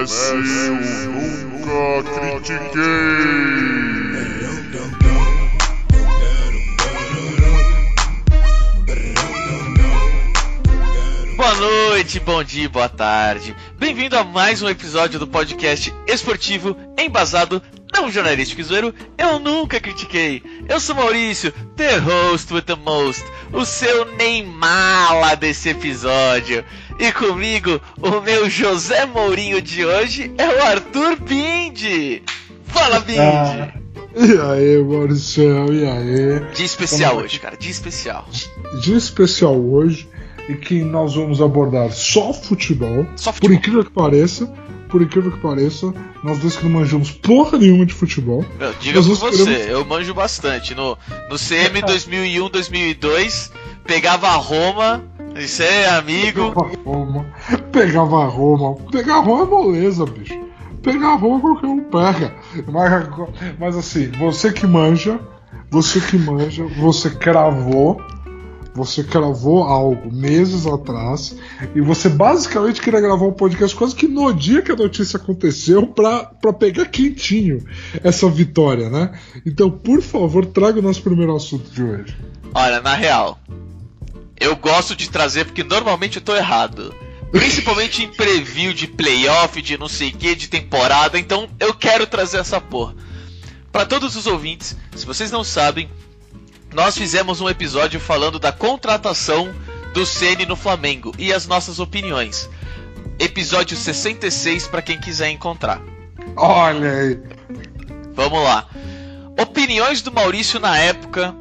Eu nunca critiquei. Boa noite, bom dia, boa tarde. Bem-vindo a mais um episódio do podcast esportivo embasado não jornalístico e zoeiro. Eu nunca critiquei. Eu sou Maurício, the host with the most, o seu Neymar desse episódio. E comigo, o meu José Mourinho de hoje é o Arthur Bindi. Fala, Bindi! Ah, e aí, Maurício, e aí? Dia especial Vamos hoje, cara, dia especial. Dia especial hoje e que nós vamos abordar só futebol. Só Por futebol. incrível que pareça, por incrível que pareça, nós dois que não manjamos porra nenhuma de futebol. Meu, diga por vamos você, queremos- eu manjo bastante. No, no CM 2001, 2002, pegava a Roma, isso é amigo. Pegava Roma, pegava Roma. Pegar Roma é moleza, bicho. Pegar Roma qualquer um pega. Mas, mas assim, você que manja, você que manja, você cravou. Você cravou algo meses atrás e você basicamente queria gravar um podcast quase que no dia que a notícia aconteceu pra pegar quentinho essa vitória, né? Então, por favor, traga o nosso primeiro assunto de hoje. Olha, na real, eu gosto de trazer porque normalmente eu tô errado. Principalmente em preview de playoff, de não sei o que, de temporada, então eu quero trazer essa porra. Pra todos os ouvintes, se vocês não sabem, nós fizemos um episódio falando da contratação do Ceni no Flamengo e as nossas opiniões. Episódio 66 pra quem quiser encontrar. Olha aí. Vamos lá. Opiniões do Maurício na época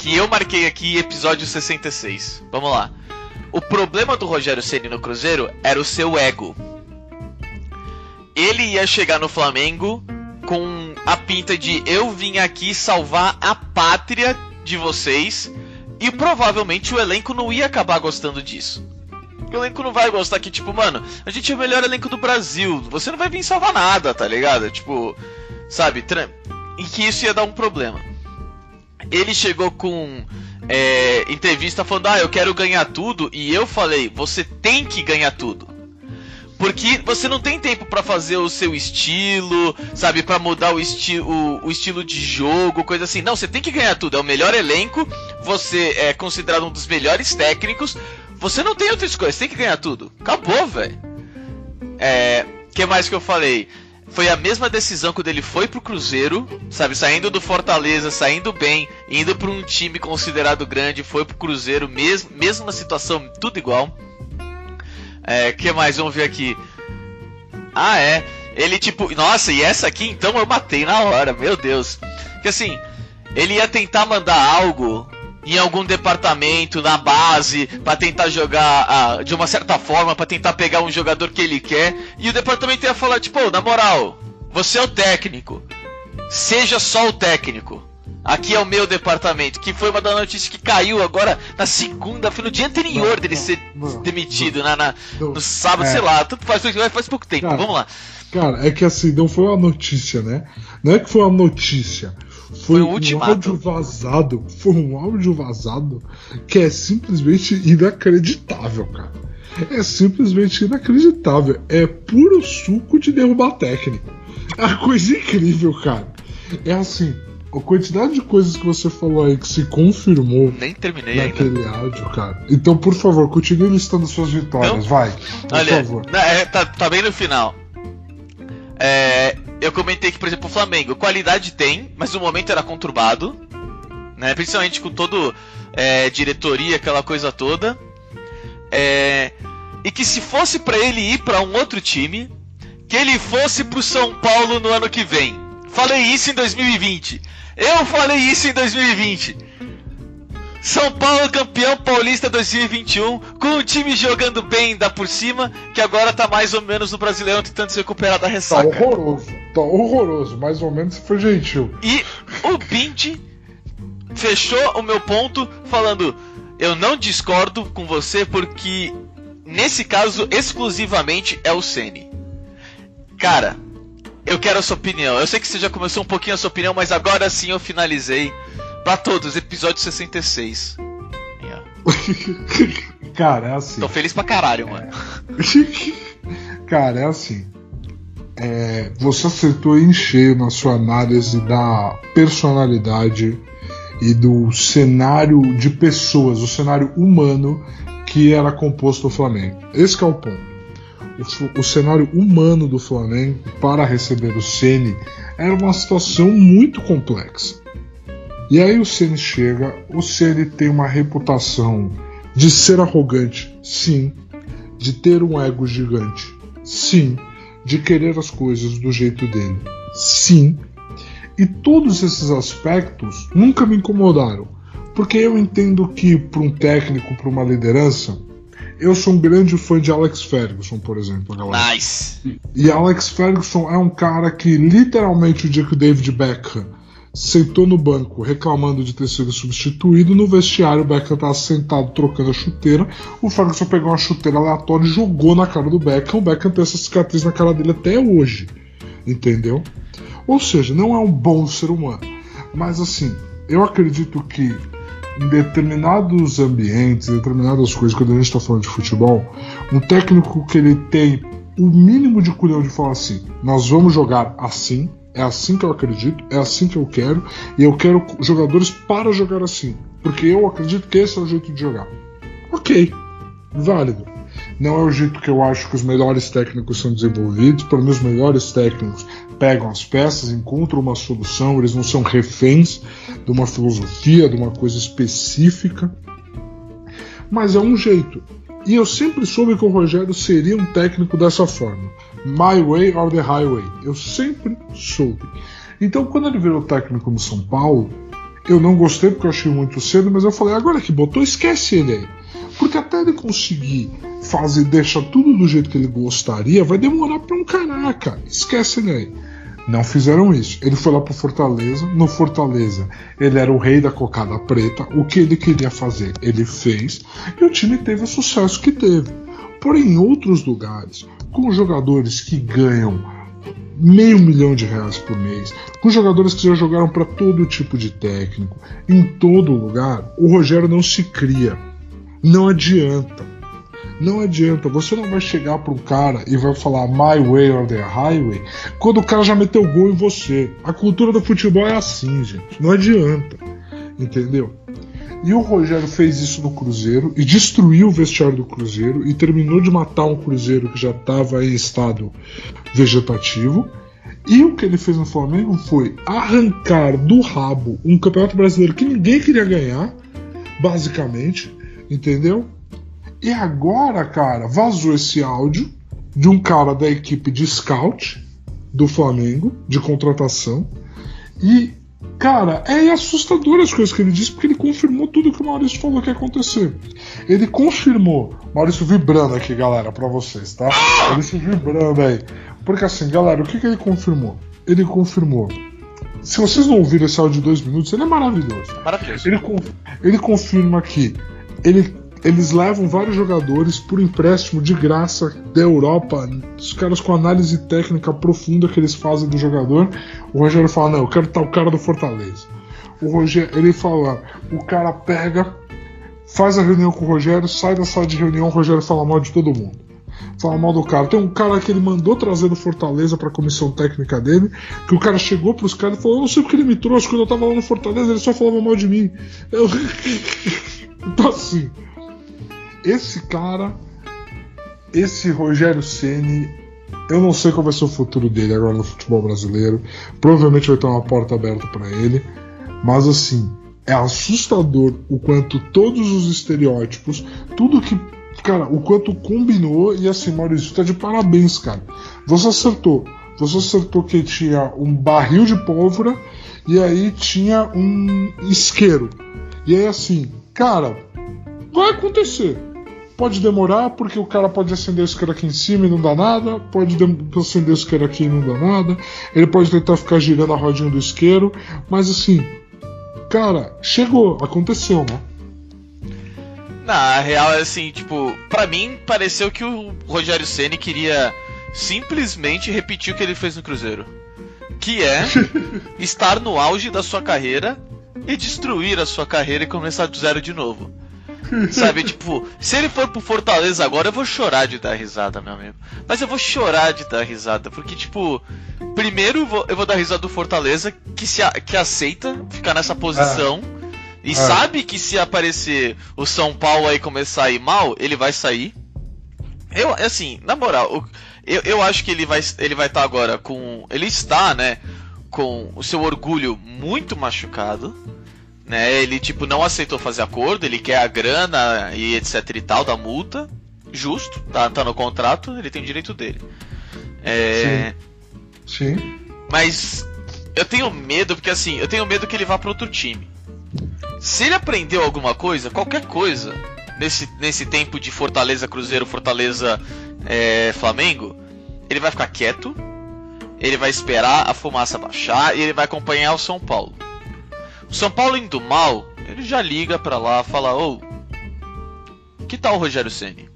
que eu marquei aqui, episódio 66. Vamos lá. O problema do Rogério Ceni no Cruzeiro era o seu ego. Ele ia chegar no Flamengo com a pinta de eu vim aqui salvar a pátria de vocês e provavelmente o elenco não ia acabar gostando disso. O elenco não vai gostar que, tipo, mano, a gente é o melhor elenco do Brasil. Você não vai vir salvar nada, tá ligado? Tipo, sabe? E que isso ia dar um problema. Ele chegou com é, entrevista falando: Ah, eu quero ganhar tudo. E eu falei: Você tem que ganhar tudo. Porque você não tem tempo pra fazer o seu estilo, sabe? Pra mudar o, esti o, o estilo de jogo, coisa assim. Não, você tem que ganhar tudo. É o melhor elenco. Você é considerado um dos melhores técnicos. Você não tem outra escolha. Você tem que ganhar tudo. Acabou, velho. É. que mais que eu falei? Foi a mesma decisão quando ele foi pro Cruzeiro, sabe? Saindo do Fortaleza, saindo bem, indo pra um time considerado grande, foi pro Cruzeiro, mes mesma situação, tudo igual. É, que mais? Vamos ver aqui. Ah, é. Ele tipo, nossa, e essa aqui então eu matei na hora, meu Deus. Que assim, ele ia tentar mandar algo em algum departamento, na base, pra tentar jogar ah, de uma certa forma, pra tentar pegar um jogador que ele quer, e o departamento ia falar, tipo, "Ô, na moral, você é o técnico. Seja só o técnico. Aqui é o meu departamento, que foi uma das notícias que caiu agora na segunda, foi no dia anterior Não, dele não, ser não, demitido, na, na- no sábado, É. sei lá, tudo faz, faz pouco tempo, Cara, vamos lá. Cara, é que assim, não foi uma notícia, né? Não é que foi uma notícia. Foi, Foi um ultimato. áudio vazado. Foi um áudio vazado que é simplesmente inacreditável, cara. É simplesmente inacreditável. É puro suco de derrubar técnico. É uma coisa incrível, cara. É assim, a quantidade de coisas que você falou aí que se confirmou Nem terminei ainda. naquele áudio, cara. Então, por favor, continue listando suas vitórias, Não. vai. Por Olha, favor. é, tá, tá bem no final. É, eu comentei que, por exemplo, o Flamengo, qualidade tem, mas o momento era conturbado, né? Principalmente com todo é, diretoria, aquela coisa toda. É, e que se fosse pra ele ir pra um outro time, que ele fosse pro São Paulo no ano que vem. Falei isso em 2020. Eu falei isso em 2020. São Paulo campeão paulista 2021, com o time jogando bem da por cima, que agora tá mais ou menos no Brasileirão tentando se recuperar da Tá ressaca. horroroso. Tá horroroso. Mais ou menos foi gentil. E o Bindi fechou o meu ponto falando: eu não discordo com você porque nesse caso exclusivamente é o Ceni. Cara, eu quero a sua opinião. Eu sei que você já começou um pouquinho a sua opinião, mas agora sim eu finalizei pra todos, episódio 66. Aí, ó. Cara, é assim. Tô feliz pra caralho, mano. Cara, é assim. é, você acertou em cheio na sua análise da personalidade e do cenário de pessoas, o cenário humano que era composto o Flamengo. Esse é o ponto. O, o, cenário humano do Flamengo para receber o Ceni era uma situação muito complexa. E aí o Ceni chega, o Ceni tem uma reputação de ser arrogante, sim, de ter um ego gigante, sim, de querer as coisas do jeito dele, sim. E todos esses aspectos nunca me incomodaram, porque eu entendo que para um técnico, para uma liderança, eu sou um grande fã de Alex Ferguson, por exemplo, galera. Nice. E Alex Ferguson é um cara que literalmente o dia que o David Beckham sentou no banco reclamando de ter sido substituído. No vestiário, o Beckham estava sentado trocando a chuteira. O Ferguson pegou uma chuteira aleatória e jogou na cara do Beckham. O Beckham tem essa cicatriz na cara dele até hoje. Entendeu? Ou seja, não é um bom ser humano. Mas assim, eu acredito que em determinados ambientes, em determinadas coisas, quando a gente está falando de futebol, um técnico que ele tem o mínimo de culhão de falar assim: nós vamos jogar assim, é assim que eu acredito, é assim que eu quero, e eu quero jogadores para jogar assim. Porque eu acredito que esse é o jeito de jogar. Ok, válido. Não é o jeito que eu acho que os melhores técnicos são desenvolvidos. Para mim, os melhores técnicos pegam as peças, encontram uma solução, eles não são reféns de uma filosofia, de uma coisa específica. Mas é um jeito. E eu sempre soube que o Rogério seria um técnico dessa forma. My way or the highway. Eu sempre soube. Então, quando ele virou técnico no São Paulo, eu não gostei porque eu achei muito cedo, mas eu falei, agora que botou, esquece ele aí. Porque até ele conseguir fazer, deixar tudo do jeito que ele gostaria, vai demorar pra um caraca. Esquece ele aí. Não fizeram isso. Ele foi lá pro Fortaleza. No Fortaleza, ele era o rei da cocada preta. O que ele queria fazer, ele fez. E o time teve o sucesso que teve. Porém, em outros lugares, com jogadores que ganham meio milhão de reais por mês, com jogadores que já jogaram para todo tipo de técnico, em todo lugar, o Rogério não se cria. Não adianta. Não adianta, você não vai chegar para um cara e vai falar my way or the highway quando o cara já meteu gol em você. A cultura do futebol é assim, gente. Não adianta. Entendeu? E o Rogério fez isso no Cruzeiro e destruiu o vestiário do Cruzeiro e terminou de matar um Cruzeiro que já estava em estado vegetativo. E o que ele fez no Flamengo foi arrancar do rabo um campeonato brasileiro que ninguém queria ganhar, basicamente, entendeu? E agora, cara, vazou esse áudio de um cara da equipe de scout do Flamengo, de contratação, e Cara, é assustador as coisas que ele disse, porque ele confirmou tudo que o Maurício falou que ia acontecer. Ele confirmou. Maurício vibrando aqui, galera, pra vocês, tá? Maurício vibrando aí. Porque assim, galera, o que, que ele confirmou? Ele confirmou. Se vocês não ouviram esse áudio de dois minutos, ele é maravilhoso. Maravilhoso. Ele, ele confirma que ele eles levam vários jogadores por empréstimo de graça da Europa, os caras com análise técnica profunda que eles fazem do jogador. O Rogério fala: Não, eu quero estar o cara do Fortaleza. O Rogério, ele fala: O cara pega, faz a reunião com o Rogério, sai da sala de reunião, o Rogério fala mal de todo mundo. Fala mal do cara. Tem um cara que ele mandou trazer do Fortaleza para a comissão técnica dele, que o cara chegou pros caras e falou: Eu não sei porque ele me trouxe, quando eu tava lá no Fortaleza, ele só falava mal de mim. Eu... então assim esse cara, esse Rogério Ceni, eu não sei qual vai ser o futuro dele agora no futebol brasileiro. Provavelmente vai ter uma porta aberta para ele, mas assim, é assustador o quanto todos os estereótipos, tudo que cara, o quanto combinou e assim, Maurício, tá de parabéns, cara. Você acertou. Você acertou que tinha um barril de pólvora e aí tinha um isqueiro. E aí assim, cara, vai acontecer. Pode demorar, porque o cara pode acender o isqueiro aqui em cima e não dá nada. Pode acender o isqueiro aqui e não dá nada. Ele pode tentar ficar girando a rodinha do isqueiro. Mas assim, cara, chegou, aconteceu, né? Na real, é assim, tipo, para mim pareceu que o Rogério Ceni queria simplesmente repetir o que ele fez no Cruzeiro. Que é estar no auge da sua carreira e destruir a sua carreira e começar do zero de novo. Sabe, tipo, se ele for pro Fortaleza agora, eu vou chorar de dar risada, meu amigo. Mas eu vou chorar de dar risada, porque, tipo, primeiro eu vou, eu vou dar risada do Fortaleza, que, se, que aceita ficar nessa posição. É. E sabe que se aparecer o São Paulo aí começar a ir mal, ele vai sair. Eu, assim, na moral, eu, eu acho que ele vai ele vai estar tá agora com. Ele está, né? Com o seu orgulho muito machucado. Né? Ele, tipo, não aceitou fazer acordo, ele quer a grana e etc e tal da multa. Justo, tá, tá no contrato, ele tem direito dele. É. Sim. Sim. Mas eu tenho medo, porque assim, eu tenho medo que ele vá para outro time. Se ele aprendeu alguma coisa, qualquer coisa, nesse, nesse tempo de Fortaleza Cruzeiro, Fortaleza é, Flamengo, ele vai ficar quieto, ele vai esperar a fumaça baixar e ele vai acompanhar o São Paulo. O São Paulo indo mal, ele já liga pra lá, fala: Ô, que tal o Rogério Ceni?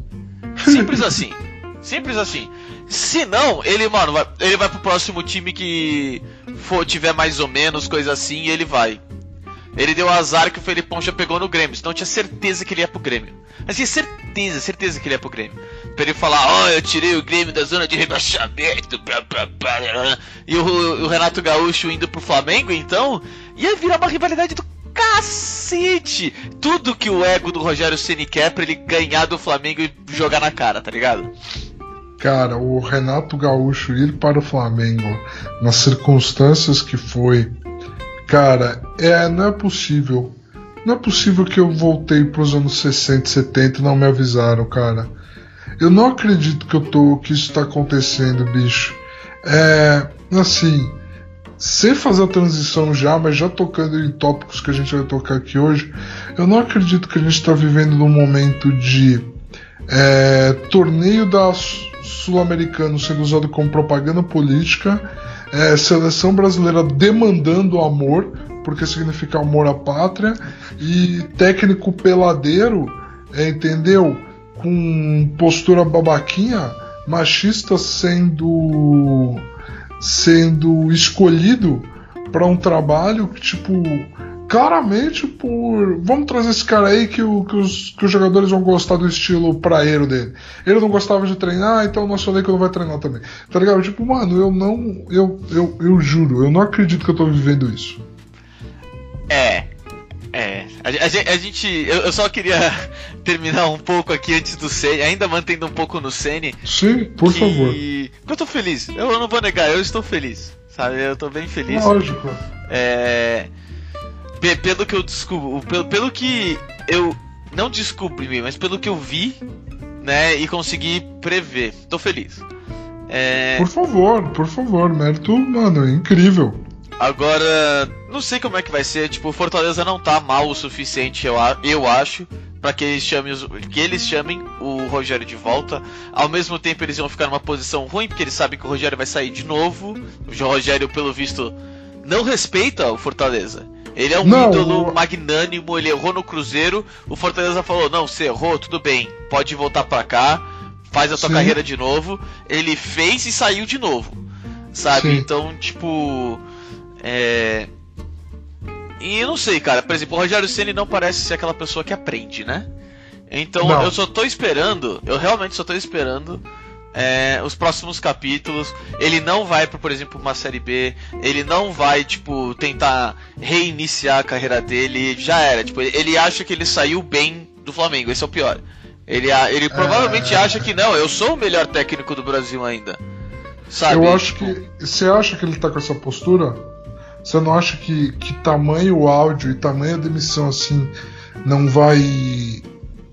Simples assim. Simples assim. Se não, ele, mano, vai, ele vai pro próximo time que for, tiver mais ou menos coisa assim e ele vai. Ele deu azar que o Felipão já pegou no Grêmio, então eu tinha certeza que ele ia pro Grêmio. Mas tinha certeza, certeza que ele ia pro Grêmio. Pra ele falar, ó, oh, eu tirei o Grêmio da zona de rebaixamento, blá, blá, blá, e o, o, Renato Gaúcho indo pro Flamengo, então, ia virar uma rivalidade do cacete! Tudo que o ego do Rogério Ceni quer pra ele ganhar do Flamengo e jogar na cara, tá ligado? Cara, o Renato Gaúcho ir para o Flamengo, nas circunstâncias que foi, Cara, é, não é possível. Não é possível que eu voltei para os anos 60 70 e não me avisaram, cara. Eu não acredito que eu tô que isso está acontecendo, bicho. É, assim, sem fazer a transição já, mas já tocando em tópicos que a gente vai tocar aqui hoje, eu não acredito que a gente está vivendo num momento de é, torneio da Sul-Americano sendo usado como propaganda política é, seleção brasileira demandando amor, porque significa amor à pátria, e técnico peladeiro, é, entendeu? Com postura babaquinha, machista sendo sendo escolhido para um trabalho que tipo claramente por. Vamos trazer esse cara aí que, o, que, os, que os jogadores vão gostar do estilo praeiro dele. Ele não gostava de treinar, então nosso elenco não vai treinar também. Tá ligado? Tipo, mano, eu não. Eu, eu, eu juro, eu não acredito que eu tô vivendo isso. É. É. A, a, a gente. Eu, eu, só queria terminar um pouco aqui antes do Sene, ainda mantendo um pouco no Sene. Sim, por que... favor. Eu tô feliz. Eu não vou negar, eu estou feliz. Sabe? Eu tô bem feliz. Lógico. É pelo que eu descubro, pelo, pelo que eu não descobri, mas pelo que eu vi, né, e consegui prever. Tô feliz. É... Por favor, por favor, mérito, mano, é incrível. Agora, não sei como é que vai ser, tipo, Fortaleza não tá mal o suficiente, eu, eu acho, para que eles chamem que eles chamem o Rogério de volta. Ao mesmo tempo, eles vão ficar numa posição ruim, porque eles sabem que o Rogério vai sair de novo. O Rogério, pelo visto, não respeita o Fortaleza. Ele é um não, ídolo o... magnânimo, ele errou no Cruzeiro. O Fortaleza falou: não, você errou, tudo bem, pode voltar pra cá, faz a sua Sim. carreira de novo. Ele fez e saiu de novo, sabe? Sim. Então, tipo. É. E eu não sei, cara. Por exemplo, o Rogério Ceni não parece ser aquela pessoa que aprende, né? Então não. eu só tô esperando, eu realmente só tô esperando é, os próximos capítulos. Ele não vai para, por exemplo, uma série B. Ele não vai, tipo, tentar reiniciar a carreira dele. Já era. Tipo, ele acha que ele saiu bem do Flamengo. Esse é o pior. Ele, ele provavelmente é... acha que não. Eu sou o melhor técnico do Brasil ainda. Sabe? Eu acho que. Você acha que ele tá com essa postura? Você não acha que, que tamanho áudio e tamanho demissão assim não vai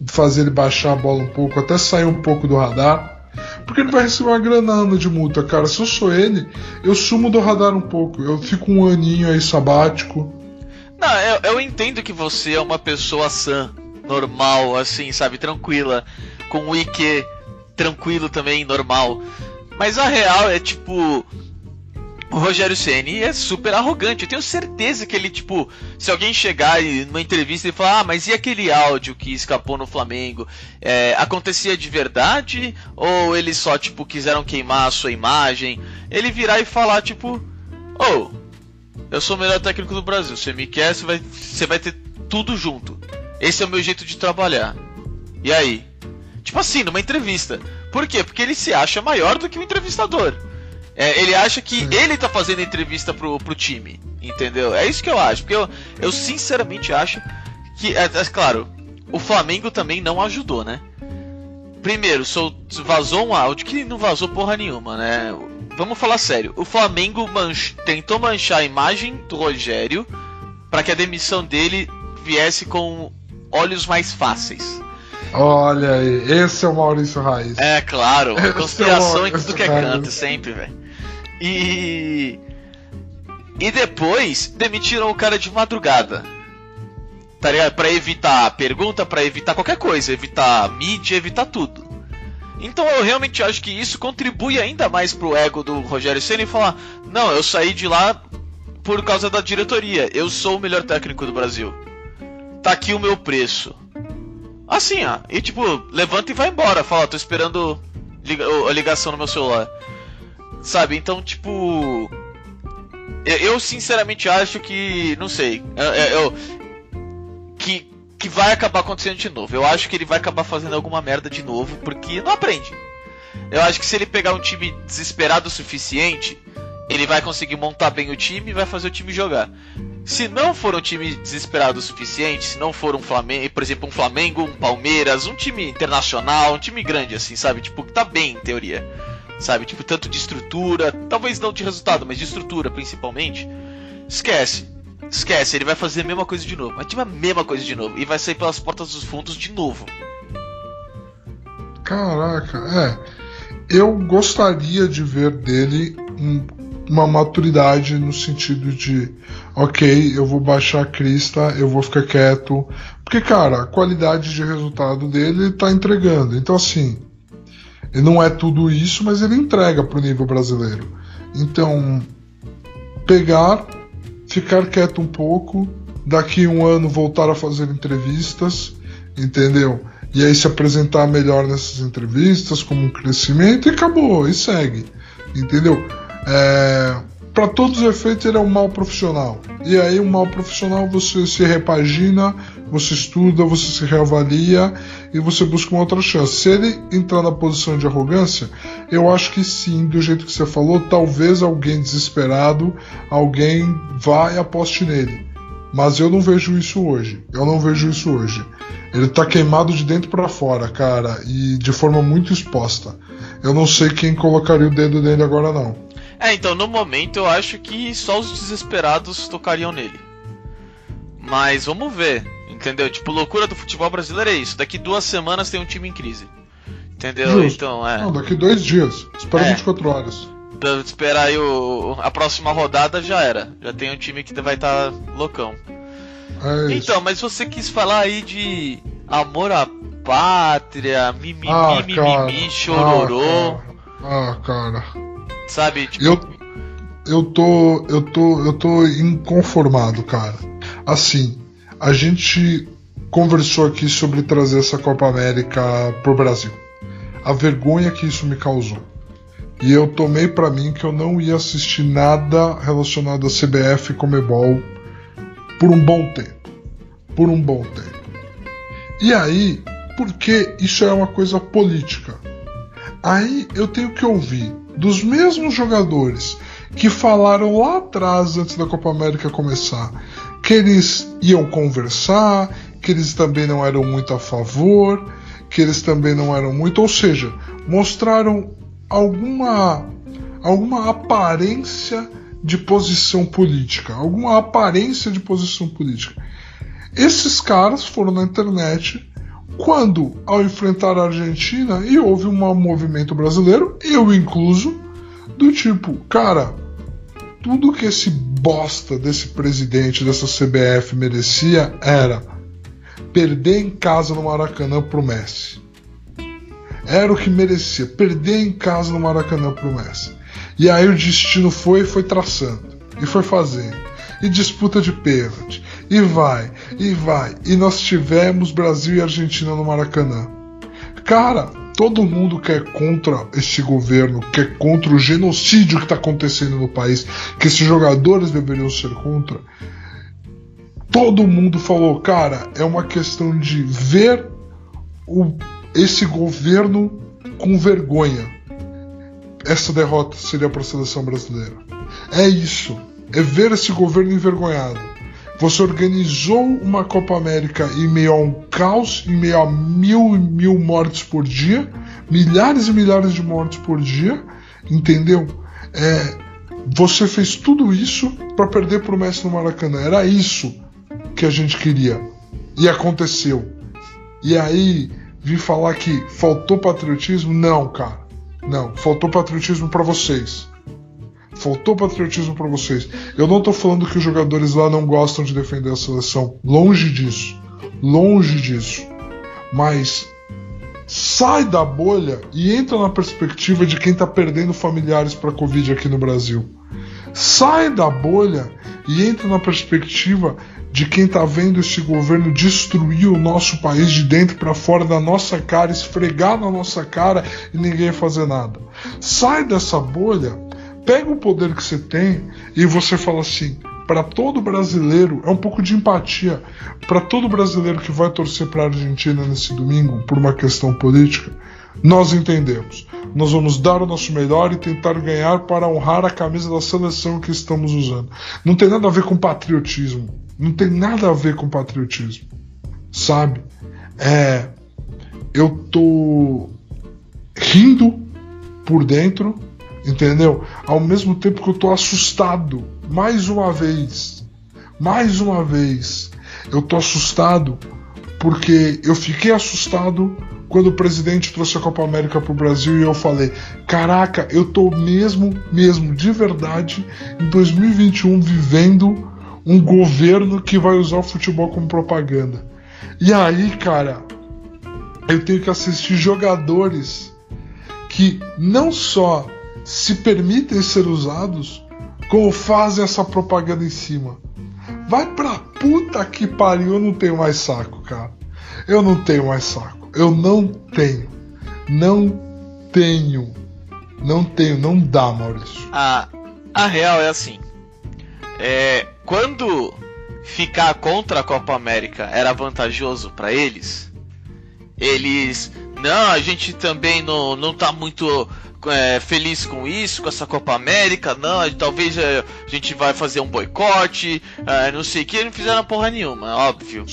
fazer ele baixar a bola um pouco, até sair um pouco do radar? Porque ele vai receber uma granada de multa, cara. Se eu sou ele, eu sumo do radar um pouco. Eu fico um aninho aí sabático. Não, eu, eu entendo que você é uma pessoa sã, normal, assim, sabe, tranquila, com o IQ tranquilo também, normal. Mas a real é tipo, o Rogério Ceni é super arrogante. Eu tenho certeza que ele, tipo, se alguém chegar e numa entrevista e falar, ah, mas e aquele áudio que escapou no Flamengo? É, acontecia de verdade? Ou eles só, tipo, quiseram queimar a sua imagem? Ele virar e falar, tipo, oh, eu sou o melhor técnico do Brasil. Você me quer, você vai, você vai ter tudo junto. esse é o meu jeito de trabalhar. E aí? Tipo assim, numa entrevista. Por quê? Porque ele se acha maior do que o entrevistador. É, ele acha que ele tá fazendo entrevista pro, pro time. Entendeu? É isso que eu acho. Porque eu, eu sinceramente acho que. É, é claro, o Flamengo também não ajudou, né? Primeiro, sou, vazou um áudio que não vazou porra nenhuma, né? Vamos falar sério. O Flamengo manch, tentou manchar a imagem do Rogério para que a demissão dele viesse com olhos mais fáceis. Olha aí, esse é o Maurício Raiz. É, claro, uma conspiração é em tudo que é canto, sempre, velho. E. E depois demitiram o cara de madrugada. Tá ligado? Pra evitar pergunta, para evitar qualquer coisa, evitar mídia, evitar tudo. Então eu realmente acho que isso contribui ainda mais pro ego do Rogério Senna e falar: não, eu saí de lá por causa da diretoria, eu sou o melhor técnico do Brasil. Tá aqui o meu preço. Assim, ó. E tipo, levanta e vai embora. Fala, tô esperando a ligação no meu celular. Sabe? Então, tipo. Eu, sinceramente acho que. Não sei. Eu, eu, que, que vai acabar acontecendo de novo. Eu acho que ele vai acabar fazendo alguma merda de novo, porque não aprende. Eu acho que se ele pegar um time desesperado o suficiente, ele vai conseguir montar bem o time e vai fazer o time jogar. Se não for um time desesperado o suficiente, se não for um Flamengo, por exemplo, um Flamengo, um Palmeiras, um time internacional, um time grande assim, sabe? Tipo, que tá bem em teoria. Sabe? Tipo, tanto de estrutura, talvez não de resultado, mas de estrutura principalmente. Esquece. Esquece, ele vai fazer a mesma coisa de novo. Vai a mesma coisa de novo. E vai sair pelas portas dos fundos de novo. Caraca, é. Eu gostaria de ver dele um uma maturidade no sentido de, ok, eu vou baixar a crista, eu vou ficar quieto. Porque, cara, a qualidade de resultado dele tá entregando. Então, assim, ele não é tudo isso, mas ele entrega pro nível brasileiro. Então, pegar, ficar quieto um pouco, daqui um ano voltar a fazer entrevistas, entendeu? E aí se apresentar melhor nessas entrevistas, como um crescimento, e acabou, e segue, entendeu? É, para todos os efeitos, ele é um mal profissional. E aí, um mal profissional, você se repagina, você estuda, você se reavalia e você busca uma outra chance. Se ele entrar na posição de arrogância, eu acho que sim, do jeito que você falou, talvez alguém desesperado, alguém vá e aposte nele. Mas eu não vejo isso hoje. Eu não vejo isso hoje. Ele tá queimado de dentro para fora, cara, e de forma muito exposta. Eu não sei quem colocaria o dedo nele agora não. É, então no momento eu acho que só os desesperados tocariam nele. Mas vamos ver, entendeu? Tipo, loucura do futebol brasileiro é isso. Daqui duas semanas tem um time em crise. Entendeu? Justo. Então, é. Não, daqui dois dias. Espera é. 24 horas. Esperar aí o, a próxima rodada já era. Já tem um time que vai estar tá loucão. É então, mas você quis falar aí de amor à pátria, mimimi, ah, mimimi, chororô. Ah, cara. Ah, cara. Sabe? Tipo... Eu, eu tô. Eu tô. Eu tô inconformado, cara. Assim, a gente conversou aqui sobre trazer essa Copa América pro Brasil. A vergonha que isso me causou. E eu tomei para mim que eu não ia assistir nada relacionado a CBF e Comebol por um bom tempo. Por um bom tempo. E aí, porque isso é uma coisa política. Aí eu tenho que ouvir dos mesmos jogadores que falaram lá atrás, antes da Copa América começar, que eles iam conversar, que eles também não eram muito a favor, que eles também não eram muito, ou seja, mostraram alguma alguma aparência de posição política, alguma aparência de posição política. Esses caras foram na internet quando, ao enfrentar a Argentina e houve um movimento brasileiro, eu incluso, do tipo, cara, tudo que esse bosta desse presidente dessa CBF merecia era perder em casa no Maracanã pro Messi. Era o que merecia, perder em casa no Maracanã pro Messi. E aí o destino foi foi traçando e foi fazendo. E disputa de pênalti, e vai, e vai. E nós tivemos Brasil e Argentina no Maracanã. Cara, todo mundo que é contra esse governo, que é contra o genocídio que está acontecendo no país, que esses jogadores deveriam ser contra. todo mundo falou, cara, é uma questão de ver o, esse governo com vergonha. Essa derrota seria para a seleção brasileira. É isso. É ver esse governo envergonhado. Você organizou uma Copa América em meio a um caos, em meio a mil e mil mortes por dia, milhares e milhares de mortes por dia, entendeu? É, você fez tudo isso para perder pro Messi no Maracanã. Era isso que a gente queria. E aconteceu. E aí, vir falar que faltou patriotismo? Não, cara. Não, faltou patriotismo para vocês. Faltou patriotismo para vocês. Eu não tô falando que os jogadores lá não gostam de defender a seleção. Longe disso. Longe disso. Mas sai da bolha e entra na perspectiva de quem tá perdendo familiares para Covid aqui no Brasil. Sai da bolha e entra na perspectiva de quem tá vendo esse governo destruir o nosso país de dentro para fora da nossa cara, esfregar na nossa cara e ninguém fazer nada. Sai dessa bolha, pega o poder que você tem e você fala assim: para todo brasileiro, é um pouco de empatia, para todo brasileiro que vai torcer para a Argentina nesse domingo por uma questão política, nós entendemos. Nós vamos dar o nosso melhor e tentar ganhar para honrar a camisa da seleção que estamos usando. Não tem nada a ver com patriotismo. Não tem nada a ver com patriotismo. Sabe? É. Eu tô rindo por dentro, entendeu? Ao mesmo tempo que eu tô assustado. Mais uma vez. Mais uma vez. Eu tô assustado porque eu fiquei assustado quando o presidente trouxe a Copa América pro Brasil e eu falei: "Caraca, eu tô mesmo, mesmo de verdade em 2021 vivendo um governo que vai usar o futebol como propaganda". E aí, cara, eu tenho que assistir jogadores que não só se permitem ser usados, como fazem essa propaganda em cima. Vai pra puta que pariu, eu não tenho mais saco, cara. Eu não tenho mais saco. Eu não tenho. Não tenho. Não tenho, não dá, Maurício. A, a real é assim. É, quando ficar contra a Copa América era vantajoso para eles, eles. Não, a gente também não, não tá muito é, feliz com isso, com essa Copa América, não, talvez é, a gente vai fazer um boicote, é, não sei o que, não fizeram porra nenhuma, óbvio.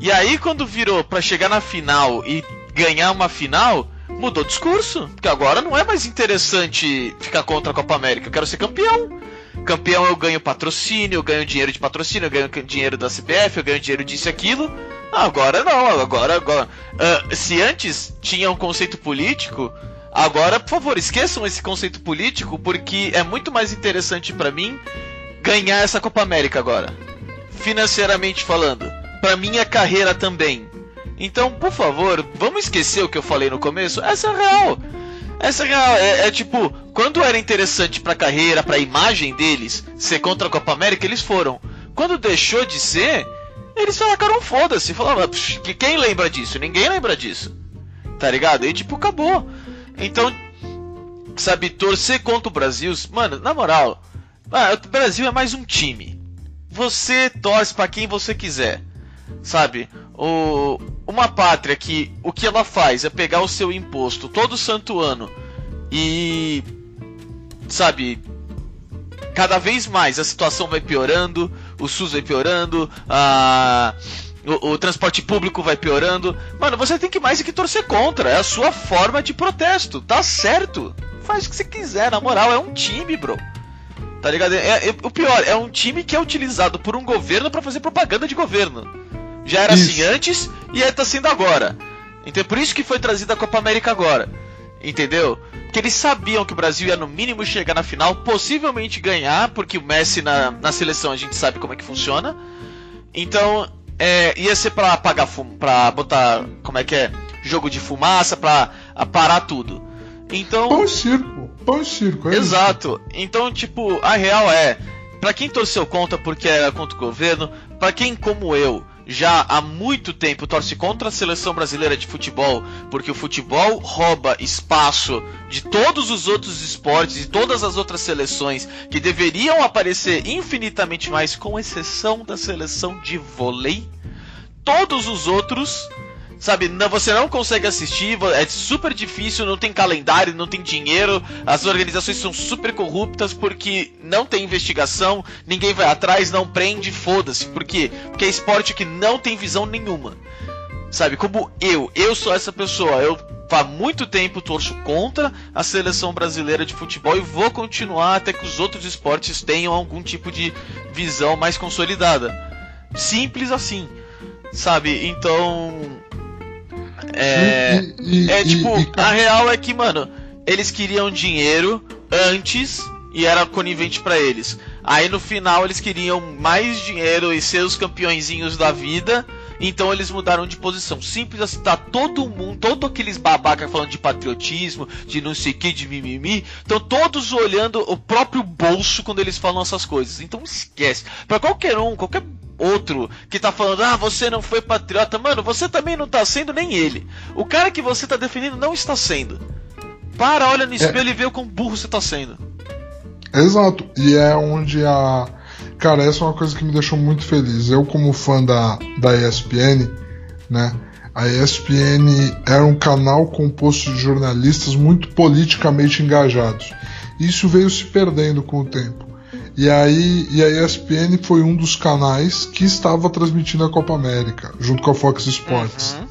E aí, quando virou para chegar na final e ganhar uma final, mudou o discurso. Porque agora não é mais interessante ficar contra a Copa América. Eu quero ser campeão. Campeão eu ganho patrocínio, eu ganho dinheiro de patrocínio, eu ganho dinheiro da CBF, eu ganho dinheiro disso e aquilo. Agora não, agora. agora uh, se antes tinha um conceito político, agora, por favor, esqueçam esse conceito político, porque é muito mais interessante para mim ganhar essa Copa América agora. Financeiramente falando para minha carreira também. Então, por favor, vamos esquecer o que eu falei no começo. Essa é real. Essa é real. É, é tipo, quando era interessante pra carreira, pra imagem deles, ser contra a Copa América, eles foram. Quando deixou de ser, eles falaram foda-se. Falavam, quem lembra disso? Ninguém lembra disso. Tá ligado? E tipo, acabou. Então, sabe, torcer contra o Brasil, mano, na moral, ah, o Brasil é mais um time. Você torce para quem você quiser. Sabe? O, uma pátria que o que ela faz é pegar o seu imposto todo santo ano e. Sabe? Cada vez mais a situação vai piorando, o SUS vai piorando, a. O, o, transporte público vai piorando. Mano, você tem que mais que torcer contra. É a sua forma de protesto. Tá certo. Faz o que você quiser, na moral. É um time, bro. Tá ligado? É, é, o pior, é um time que é utilizado por um governo para fazer propaganda de governo. Já era isso. assim antes e está sendo agora. Então por isso que foi trazida a Copa América agora. Entendeu? Que eles sabiam que o Brasil ia no mínimo chegar na final, possivelmente ganhar, porque o Messi na, na seleção a gente sabe como é que funciona. Então, é, ia ser pra apagar fumo, pra botar, como é que é? Jogo de fumaça, pra parar tudo. Então. Pão e circo, pão e circo, é Exato. Isso. Então, tipo, a real é, para quem torceu contra porque era contra o governo, para quem como eu já há muito tempo torce contra a seleção brasileira de futebol, porque o futebol rouba espaço de todos os outros esportes e todas as outras seleções que deveriam aparecer infinitamente mais, com exceção da seleção de vôlei. Todos os outros sabe? Não, você não consegue assistir, é super difícil, não tem calendário, não tem dinheiro, as organizações são super corruptas porque não tem investigação, ninguém vai atrás, não prende, foda-se. Por quê? Porque é esporte que não tem visão nenhuma. Sabe, como eu, eu sou essa pessoa, eu há muito tempo torço contra a seleção brasileira de futebol e vou continuar até que os outros esportes tenham algum tipo de visão mais consolidada. Simples assim, sabe? Então, é, é tipo, a real é que, mano, eles queriam dinheiro antes e era conivente para eles. Aí no final eles queriam mais dinheiro e ser os campeõezinhos da vida. Então eles mudaram de posição. Simples assim, tá todo mundo, todos aqueles babaca falando de patriotismo, de não sei que, de mimimi, estão todos olhando o próprio bolso quando eles falam essas coisas. Então esquece. Para qualquer um, qualquer outro que tá falando, ah, você não foi patriota, mano, você também não tá sendo nem ele. O cara que você tá defendendo não está sendo. Para, olha no é. espelho é. e vê o quão burro você tá sendo. Exato, e é onde a. Cara, essa é uma coisa que me deixou muito feliz. Eu, como fã da, da ESPN, né? A ESPN era um canal composto de jornalistas muito politicamente engajados. Isso veio se perdendo com o tempo. E aí, e a ESPN foi um dos canais que estava transmitindo a Copa América, junto com a Fox Sports. Uhum.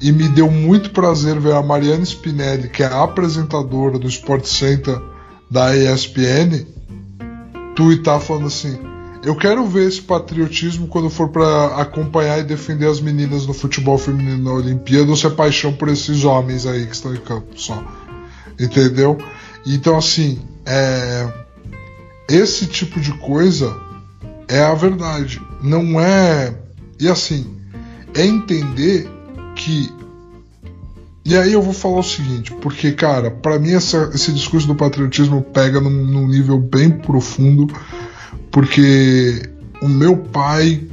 E me deu muito prazer ver a Mariana Spinelli, que é a apresentadora do Sport Center da ESPN, tuitar falando assim: Eu quero ver esse patriotismo quando for para acompanhar e defender as meninas no futebol feminino na Olimpíada ou se é paixão por esses homens aí que estão em campo só. Entendeu? Então, assim, é esse tipo de coisa é a verdade. Não é. E assim, é entender que. E aí eu vou falar o seguinte, porque, cara, para mim essa, esse discurso do patriotismo pega num, num nível bem profundo, porque o meu pai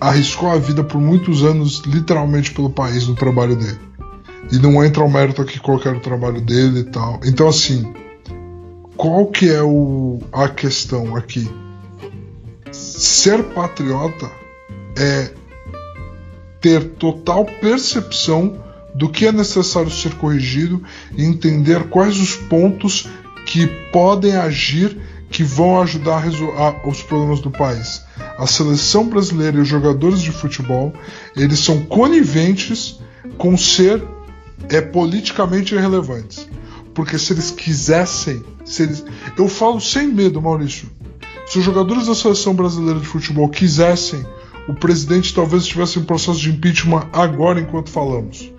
arriscou a vida por muitos anos, literalmente, pelo país no trabalho dele. E não entra ao mérito aqui qual era o trabalho dele e tal. Então, assim, qual que é o, a questão aqui? Ser patriota é ter total percepção do que é necessário ser corrigido e entender quais os pontos que podem agir que vão ajudar a resolver os problemas do país. A seleção brasileira e os jogadores de futebol, eles são coniventes com ser é, politicamente irrelevantes. Porque se eles quisessem. Se eles... Eu falo sem medo, Maurício. Se os jogadores da seleção brasileira de futebol quisessem, o presidente talvez estivesse em processo de impeachment agora enquanto falamos.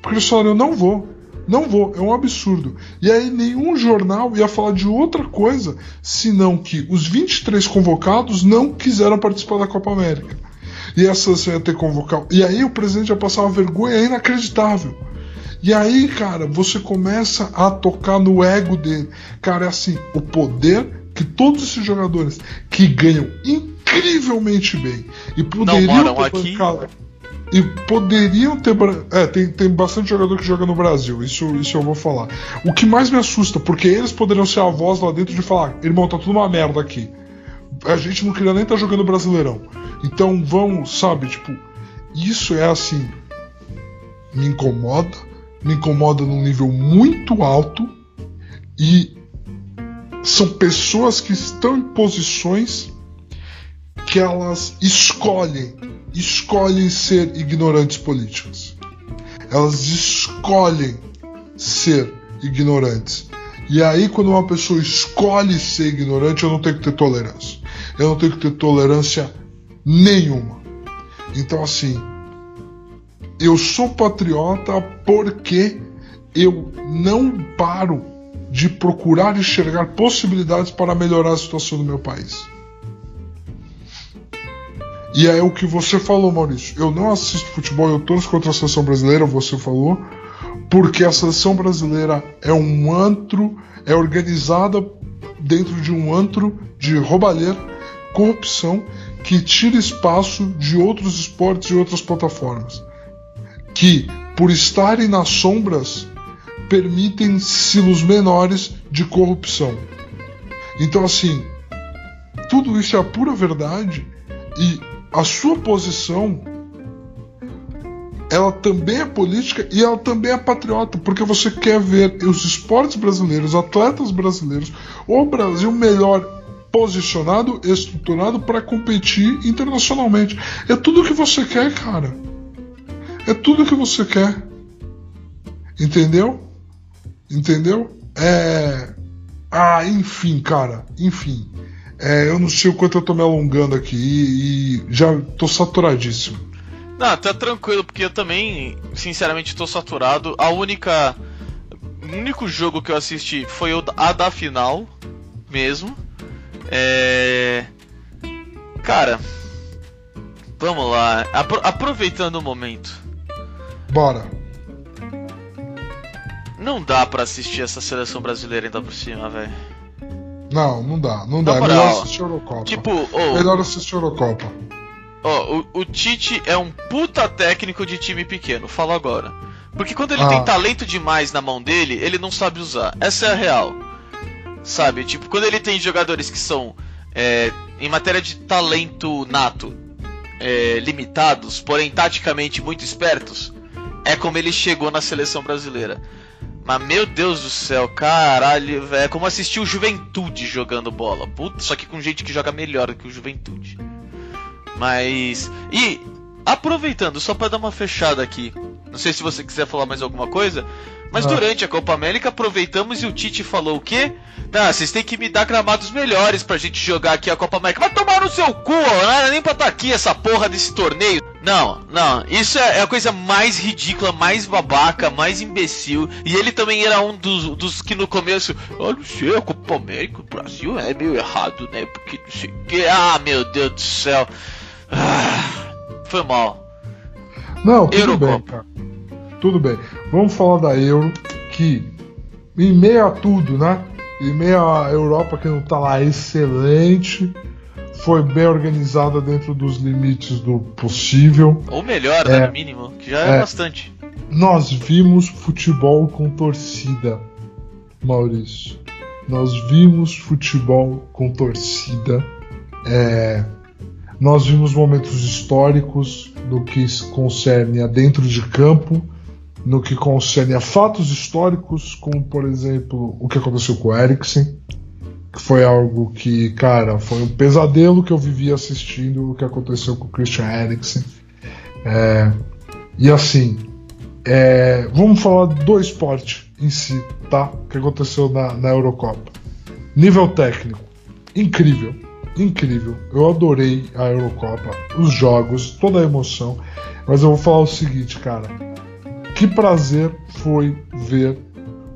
Porque eles falaram: eu não vou. Não vou, é um absurdo. E aí nenhum jornal ia falar de outra coisa senão que os 23 convocados não quiseram participar da Copa América. E a seleção ia ter convocado. E aí o presidente ia passar uma vergonha inacreditável. E aí, cara, você começa a tocar no ego dele. Cara, é assim, o poder que todos esses jogadores que ganham incrivelmente bem e poderiam ter. Bancado, e poderiam ter. É, tem, tem bastante jogador que joga no Brasil, isso, isso eu vou falar. O que mais me assusta, porque eles poderiam ser a voz lá dentro de falar: irmão, tá tudo uma merda aqui. A gente não queria nem estar tá jogando Brasileirão. Então vamos, sabe, tipo, isso é assim. Me incomoda, me incomoda num nível muito alto e são pessoas que estão em posições que elas escolhem, escolhem ser ignorantes políticos. Elas escolhem ser ignorantes. E aí, quando uma pessoa escolhe ser ignorante, eu não tenho que ter tolerância. Eu não tenho que ter tolerância nenhuma. Então, assim, eu sou patriota porque eu não paro de procurar enxergar possibilidades para melhorar a situação do meu país. E é o que você falou, Maurício. Eu não assisto futebol, eu torço contra a seleção brasileira, você falou, porque a seleção brasileira é um antro, é organizada dentro de um antro de roubalheira, corrupção, que tira espaço de outros esportes e outras plataformas, que, por estarem nas sombras, permitem silos menores de corrupção. Então, assim, tudo isso é a pura verdade e a sua posição ela também é política e ela também é patriota, porque você quer ver os esportes brasileiros, atletas brasileiros, o Brasil melhor posicionado, estruturado para competir internacionalmente. É tudo que você quer, cara. É tudo que você quer. Entendeu? Entendeu? É. Ah, enfim, cara. Enfim. É, eu não sei o quanto eu tô me alongando aqui e, e já tô saturadíssimo. Não, tá tranquilo, porque eu também, sinceramente, tô saturado. A única. O único jogo que eu assisti foi a da final mesmo. É. Cara. Vamos lá. Apro aproveitando o momento. Bora. Não dá para assistir essa seleção brasileira ainda por cima, velho. Não, não dá, não dá. É melhor assistir Eurocopa. Tipo, oh, melhor assistir Eurocopa. Ó, oh, o, o Tite é um puta técnico de time pequeno, falo agora. Porque quando ele ah. tem talento demais na mão dele, ele não sabe usar. Essa é a real. Sabe? Tipo, quando ele tem jogadores que são, é, em matéria de talento nato, é, limitados, porém taticamente muito espertos, é como ele chegou na seleção brasileira. Mas meu Deus do céu, caralho. É como assistir o Juventude jogando bola. Puta, só que com gente que joga melhor que o Juventude. Mas. E aproveitando, só para dar uma fechada aqui. Não sei se você quiser falar mais alguma coisa. Mas ah. durante a Copa América aproveitamos e o Tite falou o quê? Não, vocês têm que me dar gramados melhores pra gente jogar aqui a Copa América. Vai tomar no seu cu, ó. Não era nem pra estar tá aqui essa porra desse torneio. Não, não. Isso é, é a coisa mais ridícula, mais babaca, mais imbecil. E ele também era um dos, dos que no começo. Ah, não sei, a Copa América, o Brasil é meio errado, né? Porque não sei o que. Ah, meu Deus do céu. Ah, foi mal. Não, tudo Eurocopa. bem, cara. Tudo bem. Vamos falar da Euro, que em meio a tudo, né? Em meio à Europa que não tá lá excelente, foi bem organizada dentro dos limites do possível. Ou melhor, né, é, no mínimo, que já é, é bastante. Nós vimos futebol com torcida, Maurício. Nós vimos futebol com torcida. É, nós vimos momentos históricos no que concerne a dentro de campo no que concerne a fatos históricos, como por exemplo o que aconteceu com o Eriksen, que foi algo que, cara, foi um pesadelo que eu vivi assistindo o que aconteceu com o Christian Eriksen. É, e assim, é, vamos falar do esporte em si, tá? O que aconteceu na, na Eurocopa. Nível técnico, incrível, incrível. Eu adorei a Eurocopa, os jogos, toda a emoção. Mas eu vou falar o seguinte, cara que prazer foi ver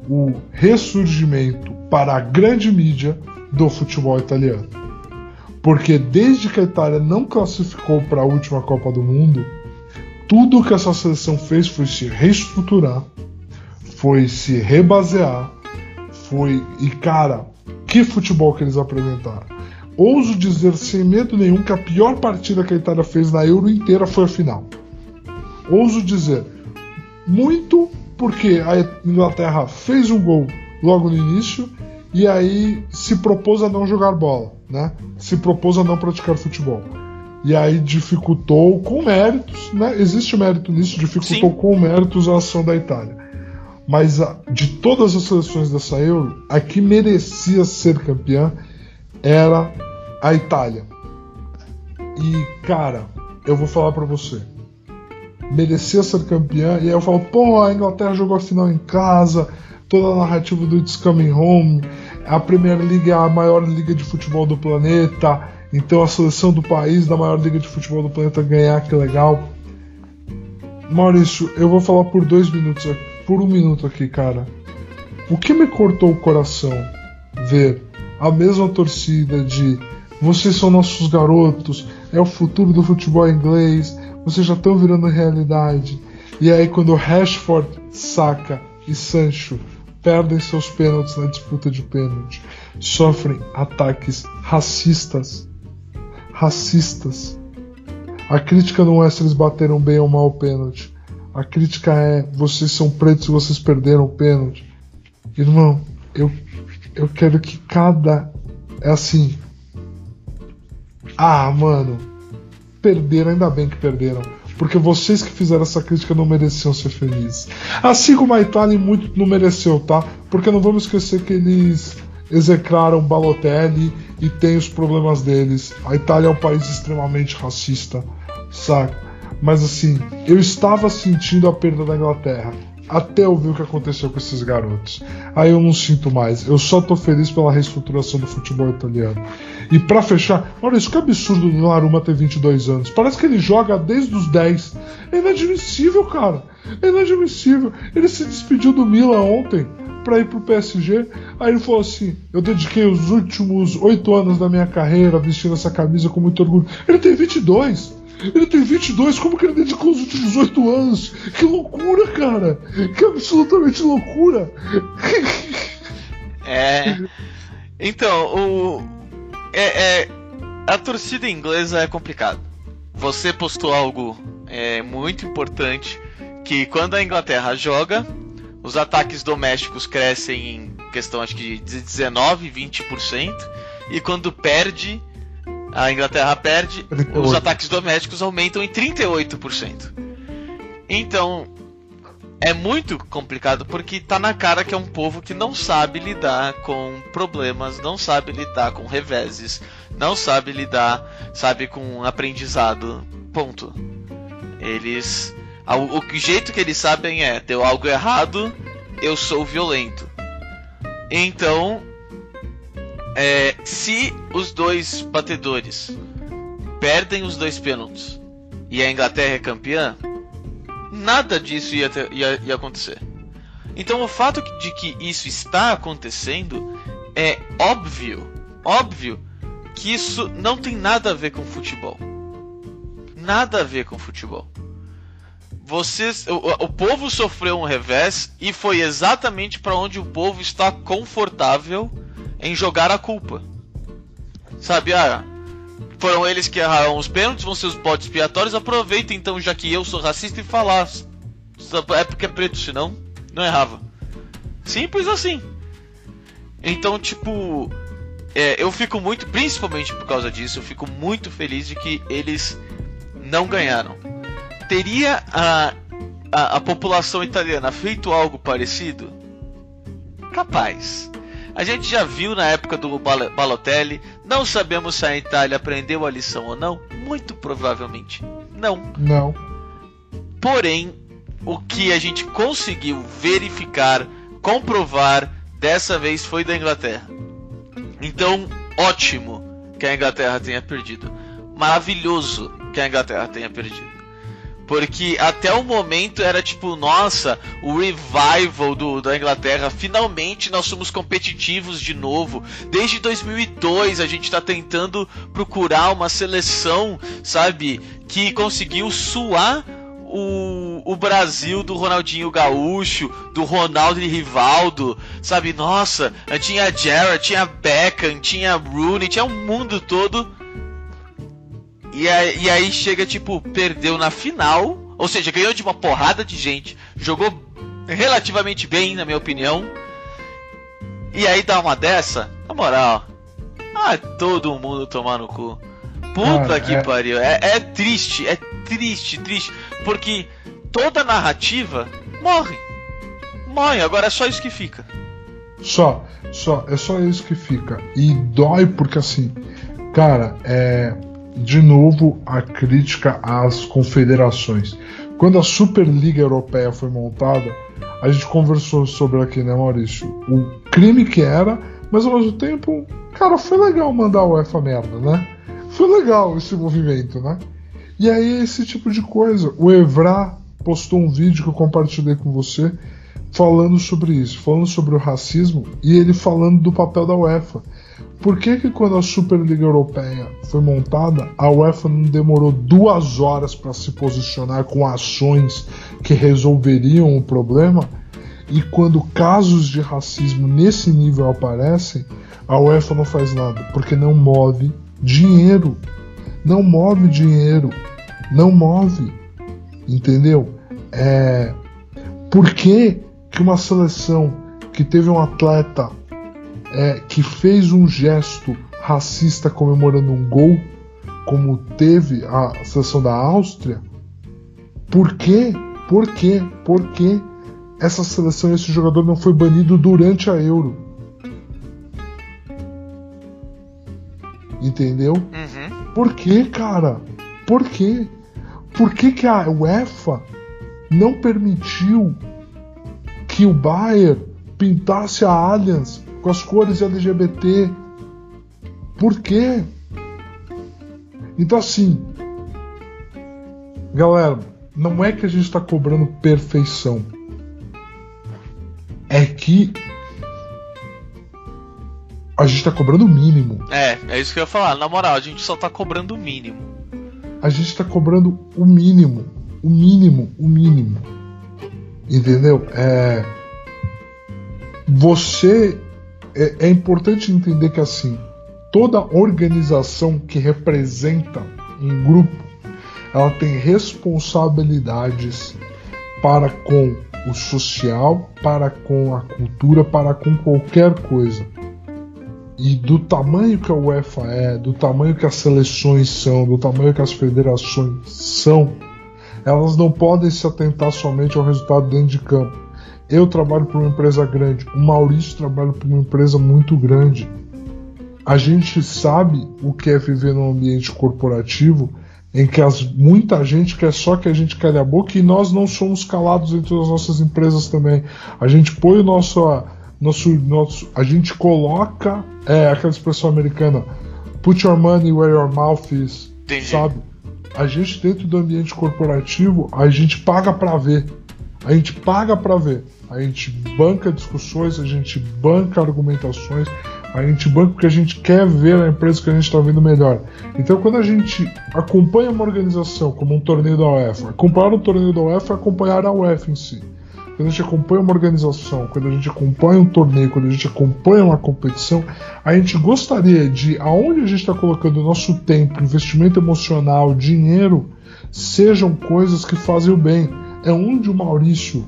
o ressurgimento para a grande mídia do futebol italiano. Porque desde que a Itália não classificou para a última Copa do Mundo, tudo que essa seleção fez foi se reestruturar, foi se rebasear, foi. E cara, que futebol que eles apresentaram. Ouso dizer sem medo nenhum que a pior partida que a Itália fez na Euro inteira foi a final. Ouso dizer, muito porque a Inglaterra fez um gol logo no início e aí se propôs a não jogar bola, né? Se propôs a não praticar futebol. E aí dificultou com méritos, né? Existe mérito nisso, dificultou Sim. com méritos a ação da Itália. Mas a, de todas as seleções dessa Euro, a que merecia ser campeã era a Itália. E cara, eu vou falar para você merecia ser campeã. E aí eu falo, pô, a Inglaterra jogou a final em casa, toda a narrativa do It's Coming Home, a Premier League é a maior liga de futebol do planeta, então a seleção do país da maior liga de futebol do planeta ganhar, que legal. Maurício, eu vou falar por dois minutos, por um minuto aqui, cara. O que me cortou o coração ver a mesma torcida de vocês são nossos garotos, é o futuro do futebol inglês, vocês já estão virando realidade. E aí quando Rashford, Saka e Sancho perdem seus pênaltis na disputa de pênalti, sofrem ataques racistas, racistas. A crítica não é se eles bateram bem ou mal o pênalti. A crítica é vocês são pretos e vocês perderam o pênalti. Irmão, eu, eu quero que cada. É assim. Ah, mano. Perderam, ainda bem que perderam. Porque vocês que fizeram essa crítica não mereciam ser felizes. Assim como a Itália muito não mereceu, tá? Porque não vamos esquecer que eles execraram Balotelli e tem os problemas deles. A Itália é um país extremamente racista, saca? Mas assim, eu estava sentindo a perda da Inglaterra até eu ver o que aconteceu com esses garotos. Aí eu não sinto mais. Eu só tô feliz pela reestruturação do futebol italiano. E para fechar, olha isso que absurdo do Naruma ter 22 anos. Parece que ele joga desde os 10. É inadmissível, cara. É inadmissível. Ele se despediu do Milan ontem para ir pro PSG. Aí ele falou assim: Eu dediquei os últimos oito anos da minha carreira vestindo essa camisa com muito orgulho. Ele tem 22. Ele tem 22, como que ele dedicou os últimos 8 anos? Que loucura, cara! Que absolutamente loucura! É. Então, o. É, é, a torcida inglesa é complicado. Você postou algo é, muito importante que quando a Inglaterra joga, os ataques domésticos crescem em questão acho que de 19, 20%, e quando perde, a Inglaterra perde, 38. os ataques domésticos aumentam em 38%. Então, é muito complicado porque tá na cara que é um povo que não sabe lidar com problemas, não sabe lidar com reveses, não sabe lidar, sabe, com aprendizado. Ponto. Eles. O, o jeito que eles sabem é: deu algo errado, eu sou violento. Então, é, se os dois batedores perdem os dois pênaltis e a Inglaterra é campeã, nada disso ia, ter, ia, ia acontecer. Então o fato de que isso está acontecendo é óbvio, óbvio que isso não tem nada a ver com futebol. Nada a ver com futebol. Vocês, o, o povo sofreu um revés e foi exatamente para onde o povo está confortável em jogar a culpa. Sabe, ah, foram eles que erraram os pênaltis, vão ser os botes expiatórios. Aproveita então, já que eu sou racista, e falar. É porque é preto, senão não errava. Simples assim. Então, tipo, é, eu fico muito, principalmente por causa disso, eu fico muito feliz de que eles não ganharam. Teria a, a, a população italiana feito algo parecido? Capaz. A gente já viu na época do Balotelli, não sabemos se a Itália aprendeu a lição ou não, muito provavelmente não. Não. Porém, o que a gente conseguiu verificar, comprovar, dessa vez foi da Inglaterra. Então, ótimo que a Inglaterra tenha perdido. Maravilhoso que a Inglaterra tenha perdido. Porque até o momento era tipo, nossa, o revival do, da Inglaterra, finalmente nós somos competitivos de novo. Desde 2002 a gente está tentando procurar uma seleção, sabe, que conseguiu suar o, o Brasil do Ronaldinho Gaúcho, do Ronaldo e Rivaldo, sabe? Nossa, tinha Gerrard, tinha Beckham, tinha Rooney, tinha o mundo todo e aí, e aí chega, tipo, perdeu na final. Ou seja, ganhou de uma porrada de gente. Jogou relativamente bem, na minha opinião. E aí dá uma dessa, na moral. Ah, todo mundo tomar no cu. Puta que é... pariu. É, é triste, é triste, triste. Porque toda narrativa morre. Morre, agora é só isso que fica. Só, só, é só isso que fica. E dói porque assim, cara, é de novo a crítica às confederações. Quando a Superliga Europeia foi montada, a gente conversou sobre aqui, né, Maurício? O crime que era, mas ao mesmo tempo, cara, foi legal mandar o UEFA merda, né? Foi legal esse movimento, né? E aí, esse tipo de coisa. O Evra postou um vídeo que eu compartilhei com você falando sobre isso, falando sobre o racismo e ele falando do papel da UEFA. Por que, que quando a Superliga Europeia foi montada, a UEFA não demorou duas horas para se posicionar com ações que resolveriam o problema? E quando casos de racismo nesse nível aparecem, a UEFA não faz nada, porque não move dinheiro. não move dinheiro, não move, entendeu? É, por que, que uma seleção que teve um atleta é, que fez um gesto racista comemorando um gol, como teve a seleção da Áustria, por quê? Por quê? Por que essa seleção e esse jogador não foi banido durante a Euro? Entendeu? Uhum. Por que, cara? Por quê? Por que, que a UEFA não permitiu que o Bayern pintasse a Allianz com as cores LGBT? Por quê? Então assim, galera, não é que a gente está cobrando perfeição. É que a gente está cobrando o mínimo. É, é isso que eu ia falar. Na moral, a gente só tá cobrando o mínimo. A gente está cobrando o mínimo, o mínimo, o mínimo. Entendeu? É você é, é importante entender que assim toda organização que representa um grupo ela tem responsabilidades para com o social, para com a cultura, para com qualquer coisa. E do tamanho que a UEFA é, do tamanho que as seleções são, do tamanho que as federações são, elas não podem se atentar somente ao resultado dentro de campo. Eu trabalho para uma empresa grande, o Maurício trabalha para uma empresa muito grande. A gente sabe o que é viver num ambiente corporativo em que as, muita gente quer só que a gente cale a boca e nós não somos calados entre as nossas empresas também. A gente põe o nosso. nosso, nosso a gente coloca é, aquela expressão americana: put your money where your mouth is. Entendi. Sabe? A gente, dentro do ambiente corporativo, a gente paga para ver. A gente paga para ver. A gente banca discussões, a gente banca argumentações, a gente banca porque a gente quer ver a empresa que a gente está vendo melhor. Então, quando a gente acompanha uma organização, como um torneio da UEFA, acompanhar o torneio da UEFA é acompanhar a UEFA em si. Quando a gente acompanha uma organização, quando a gente acompanha um torneio, quando a gente acompanha uma competição, a gente gostaria de, aonde a gente está colocando o nosso tempo, investimento emocional, dinheiro, sejam coisas que fazem o bem. É onde o Maurício,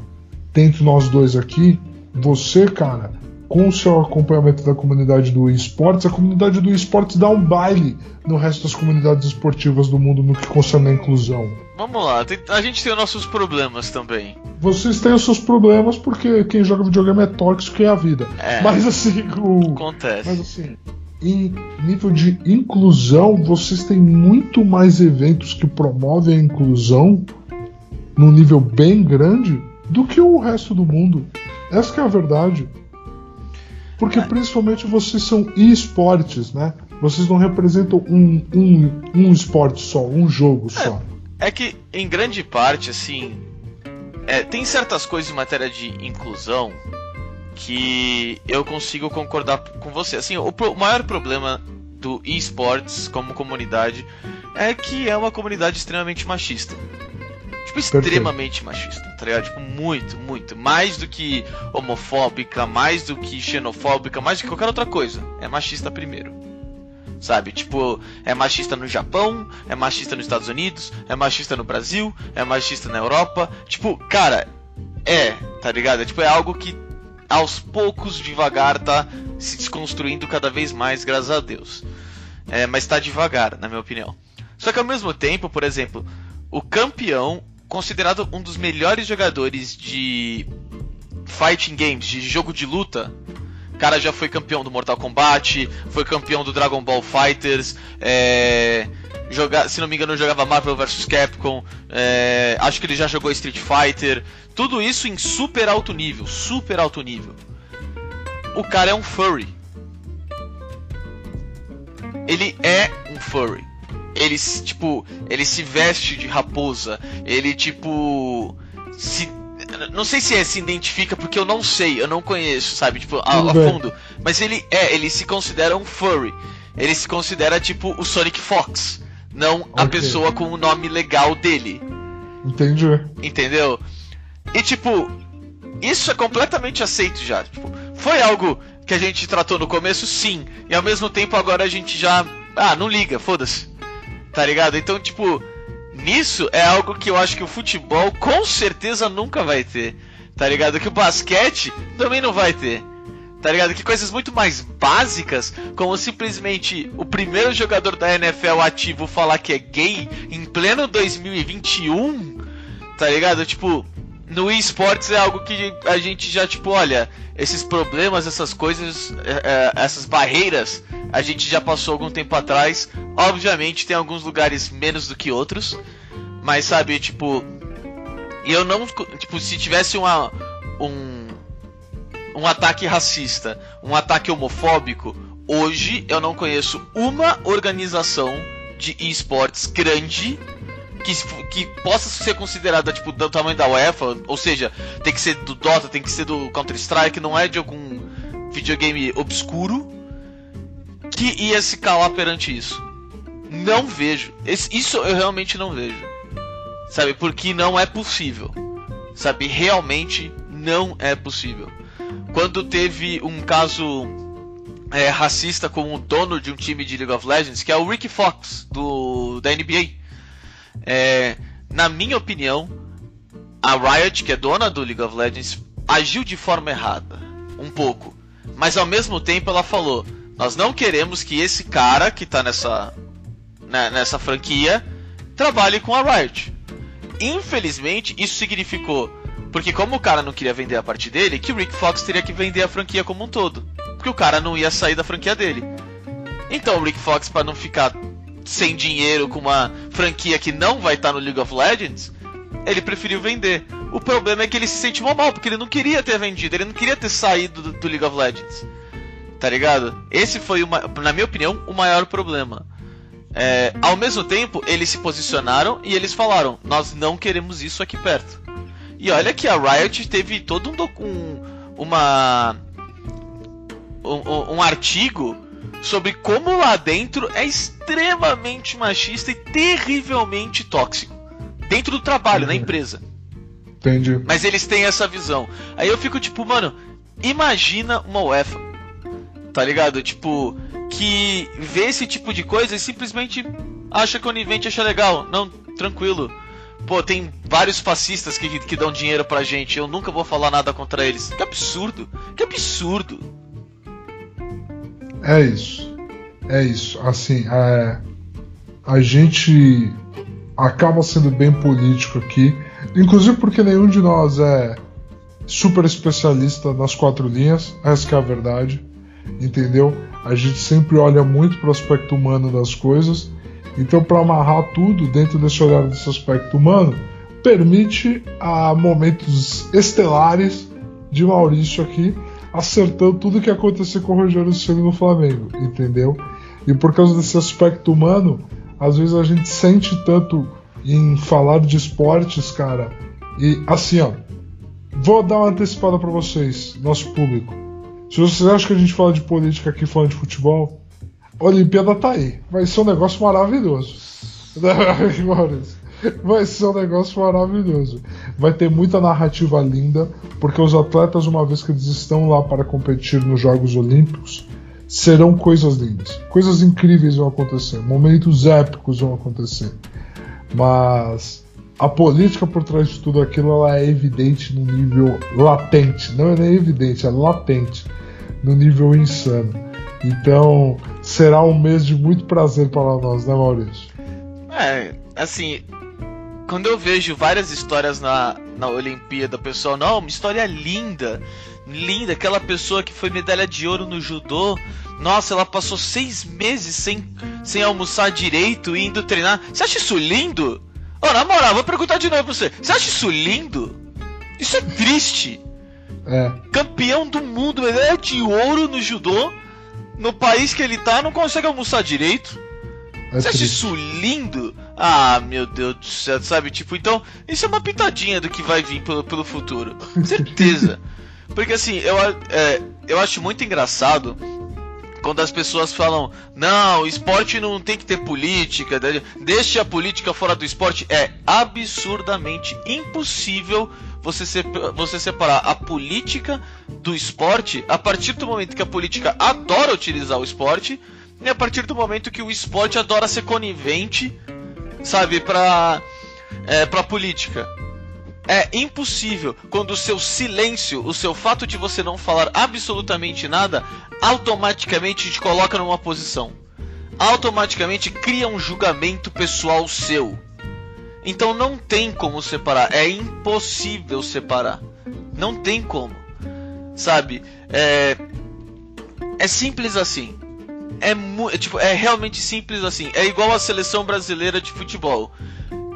dentre nós dois aqui, você, cara, com o seu acompanhamento da comunidade do esportes, a comunidade do esportes dá um baile no resto das comunidades esportivas do mundo no que concerne a inclusão. Vamos lá, a gente tem os nossos problemas também. Vocês têm os seus problemas porque quem joga videogame é tóxico e é a vida. É. Mas assim, o... Acontece. Mas assim, em nível de inclusão, vocês têm muito mais eventos que promovem a inclusão num nível bem grande do que o resto do mundo. Essa que é a verdade. Porque principalmente vocês são esportes, né? Vocês não representam um, um, um esporte só, um jogo só. É que, em grande parte, assim, é, tem certas coisas em matéria de inclusão que eu consigo concordar com você. Assim, o, pro- o maior problema do esportes como comunidade é que é uma comunidade extremamente machista. Tipo, extremamente machista, tá ligado? Tipo, muito, muito. Mais do que homofóbica, mais do que xenofóbica, mais do que qualquer outra coisa. É machista primeiro. Sabe? Tipo, é machista no Japão, é machista nos Estados Unidos, é machista no Brasil, é machista na Europa. Tipo, cara, é, tá ligado? É, tipo, é algo que aos poucos, devagar, tá se desconstruindo cada vez mais, graças a Deus. É, mas tá devagar, na minha opinião. Só que ao mesmo tempo, por exemplo, o campeão, considerado um dos melhores jogadores de fighting games, de jogo de luta, o cara já foi campeão do Mortal Kombat, foi campeão do Dragon Ball Fighters, é, joga, se não me engano jogava Marvel vs Capcom, é, acho que ele já jogou Street Fighter, tudo isso em super alto nível, super alto nível. O cara é um furry. Ele é um furry. Ele, se- tipo, ele se veste de raposa. Ele, tipo, se não sei se é, se identifica porque eu não sei, eu não conheço, sabe, tipo, a, a fundo. Mas ele é, ele se considera um furry. Ele se considera tipo o Sonic Fox, não a Ok. pessoa com o nome legal dele, Entendi. entendeu? E tipo, isso é completamente aceito já. Tipo, foi algo que a gente tratou no começo, sim. E ao mesmo tempo agora a gente já. Ah, não liga, foda-se. Tá ligado? Então, tipo, nisso é algo que eu acho que o futebol com certeza nunca vai ter. Tá ligado? Que o basquete também não vai ter. Tá ligado? Que coisas muito mais básicas, como simplesmente o primeiro jogador da NFL ativo falar que é gay em pleno 2021, tá ligado? Tipo, no esportes é algo que a gente já, tipo, olha, esses problemas, essas coisas, é, é, essas barreiras, a gente já passou algum tempo atrás. Obviamente tem alguns lugares menos do que outros, mas sabe, tipo, eu não, tipo, se tivesse uma, um um ataque racista, um ataque homofóbico, hoje eu não conheço uma organização de esportes grande que, que possa ser considerada tipo do tamanho da UEFA, ou seja, tem que ser do Dota, tem que ser do Counter Strike, não é de algum videogame obscuro que ia se calar perante isso. Não vejo. Isso eu realmente não vejo. Sabe? Porque não é possível. Sabe? Realmente não é possível quando teve um caso é, racista com o dono de um time de League of Legends, que é o Ricky Fox, do, da NBA. É, na minha opinião, a Riot, que é dona do League of Legends, agiu de forma errada. Um pouco. Mas ao mesmo tempo ela falou: Nós não queremos que esse cara que está nessa, né, nessa franquia trabalhe com a Riot. Infelizmente, isso significou porque como o cara não queria vender a parte dele, que o Rick Fox teria que vender a franquia como um todo. Porque o cara não ia sair da franquia dele. Então o Rick Fox, para não ficar sem dinheiro com uma franquia que não vai estar tá no League of Legends, ele preferiu vender. O problema é que ele se sente mal, porque ele não queria ter vendido, ele não queria ter saído do, do League of Legends. Tá ligado? Esse foi, uma, na minha opinião, o maior problema. É, ao mesmo tempo, eles se posicionaram e eles falaram: Nós não queremos isso aqui perto. E olha que a Riot teve todo um, um uma um, um, artigo sobre como lá dentro é extremamente machista e terrivelmente tóxico dentro do trabalho, na empresa. Entendi. Mas eles têm essa visão. Aí eu fico tipo, mano, imagina uma UEFA, tá ligado? Tipo, que vê esse tipo de coisa e simplesmente acha que o Univente acha legal. Não, tranquilo. Pô, tem vários fascistas que, que dão dinheiro pra gente. Eu nunca vou falar nada contra eles. Que absurdo! Que absurdo! É isso. É isso. Assim, é, a gente acaba sendo bem político aqui. Inclusive porque nenhum de nós é super especialista nas quatro linhas. Essa é a verdade. Entendeu? A gente sempre olha muito para o aspecto humano das coisas então, para amarrar tudo dentro desse olhar desse aspecto humano, permite a momentos estelares de Maurício aqui, acertando tudo que aconteceu com o Rogério Ceni no Flamengo, entendeu? E por causa desse aspecto humano, às vezes a gente sente tanto em falar de esportes, cara. E assim, ó, vou dar uma antecipada para vocês, nosso público. Se vocês acham que a gente fala de política aqui falando de futebol, a Olimpíada tá aí. Vai ser um negócio maravilhoso. Vai ser um negócio maravilhoso. Vai ter muita narrativa linda, porque os atletas, uma vez que eles estão lá para competir nos Jogos Olímpicos, serão coisas lindas. Coisas incríveis vão acontecer, momentos épicos vão acontecer. Mas a política por trás de tudo aquilo ela é evidente no nível latente. Não é nem evidente, é latente. No nível insano. Então, será um mês de muito prazer para nós, né, Maurício? É, assim, quando eu vejo várias histórias na, na Olimpíada, pessoal, não, uma história linda, linda, aquela pessoa que foi medalha de ouro no judô, nossa, ela passou seis meses sem, sem almoçar direito e indo treinar. Você acha isso lindo? Oh, na moral, vou perguntar de novo pra você. Você acha isso lindo? Isso é triste. É. Campeão do mundo, medalha de ouro no judô no país que ele tá, não consegue almoçar direito. É Você acha isso lindo? Ah, meu Deus do céu, sabe? Tipo, então, isso é uma pitadinha do que vai vir pelo, pelo futuro. Certeza. Porque assim, eu, é, eu acho muito engraçado quando as pessoas falam, não, o esporte não tem que ter política, deixe a política fora do esporte. É absurdamente impossível você, se, você separar a política do esporte a partir do momento que a política adora utilizar o esporte E a partir do momento que o esporte adora ser conivente, sabe, pra, é, pra política. É impossível quando o seu silêncio, o seu fato de você não falar absolutamente nada, automaticamente te coloca numa posição. Automaticamente cria um julgamento pessoal seu. Então não tem como separar, é impossível separar. Não tem como. Sabe? É é simples assim. É, é, tipo, é realmente simples assim. É igual a seleção brasileira de futebol.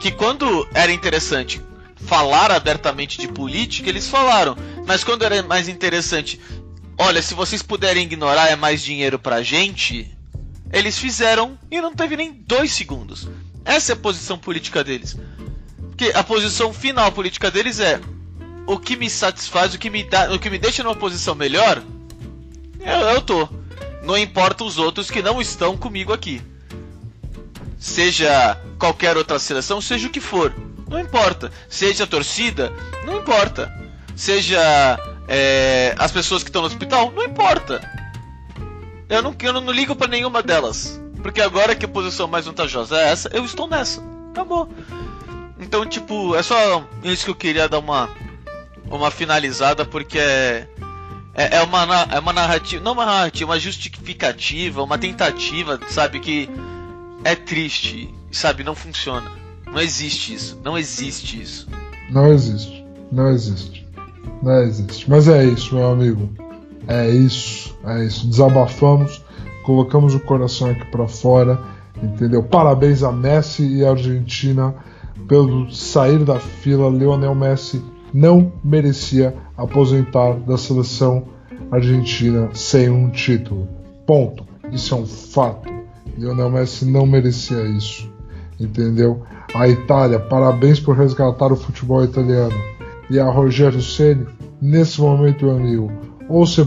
Que quando era interessante falar abertamente de política, eles falaram. Mas quando era mais interessante, olha, se vocês puderem ignorar, é mais dinheiro pra gente. Eles fizeram e não teve nem dois segundos. Essa é a posição política deles. Porque a posição final política deles é o que me satisfaz, o que me dá, o que me deixa numa posição melhor, eu, eu tô. Não importa os outros que não estão comigo aqui. Seja qualquer outra seleção, seja o que for. Não importa. Seja a torcida, não importa. Seja é, as pessoas que estão no hospital, não importa. Eu não, eu não ligo para nenhuma delas. Porque agora que a posição mais vantajosa é essa, eu estou nessa. Acabou. Então, tipo, é só isso que eu queria dar uma, uma finalizada, porque é, é, é, uma, é uma narrativa, não uma narrativa, uma justificativa, uma tentativa, sabe, que é triste, sabe, não funciona. Não existe isso, não existe isso. Não existe, não existe, não existe. Mas é isso, meu amigo. É isso, é isso. Desabafamos, colocamos o coração aqui para fora, entendeu? Parabéns a Messi e a Argentina pelo sair da fila. Lionel Messi não merecia aposentar da seleção argentina sem um título. Ponto. Isso é um fato. Lionel Messi não merecia isso. Entendeu? A Itália, parabéns por resgatar o futebol italiano. E a Rogério Ceni, nesse momento, meu amigo, ou você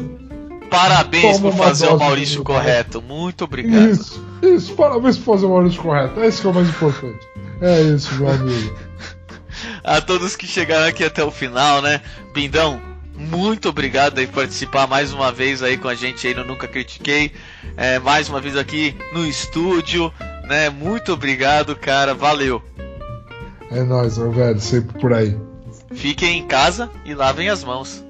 Parabéns por fazer o Maurício correto. Muito obrigado. Isso, isso, parabéns por fazer o Maurício correto. É isso que é o mais importante. É isso, meu amigo. A todos que chegaram aqui até o final, né? Bindão, muito obrigado aí por participar mais uma vez aí com a gente aí no Nunca Critiquei. É, mais uma vez aqui no estúdio, né? Muito obrigado, cara. Valeu. É nóis, meu velho. Sempre por aí. Fiquem em casa e lavem as mãos.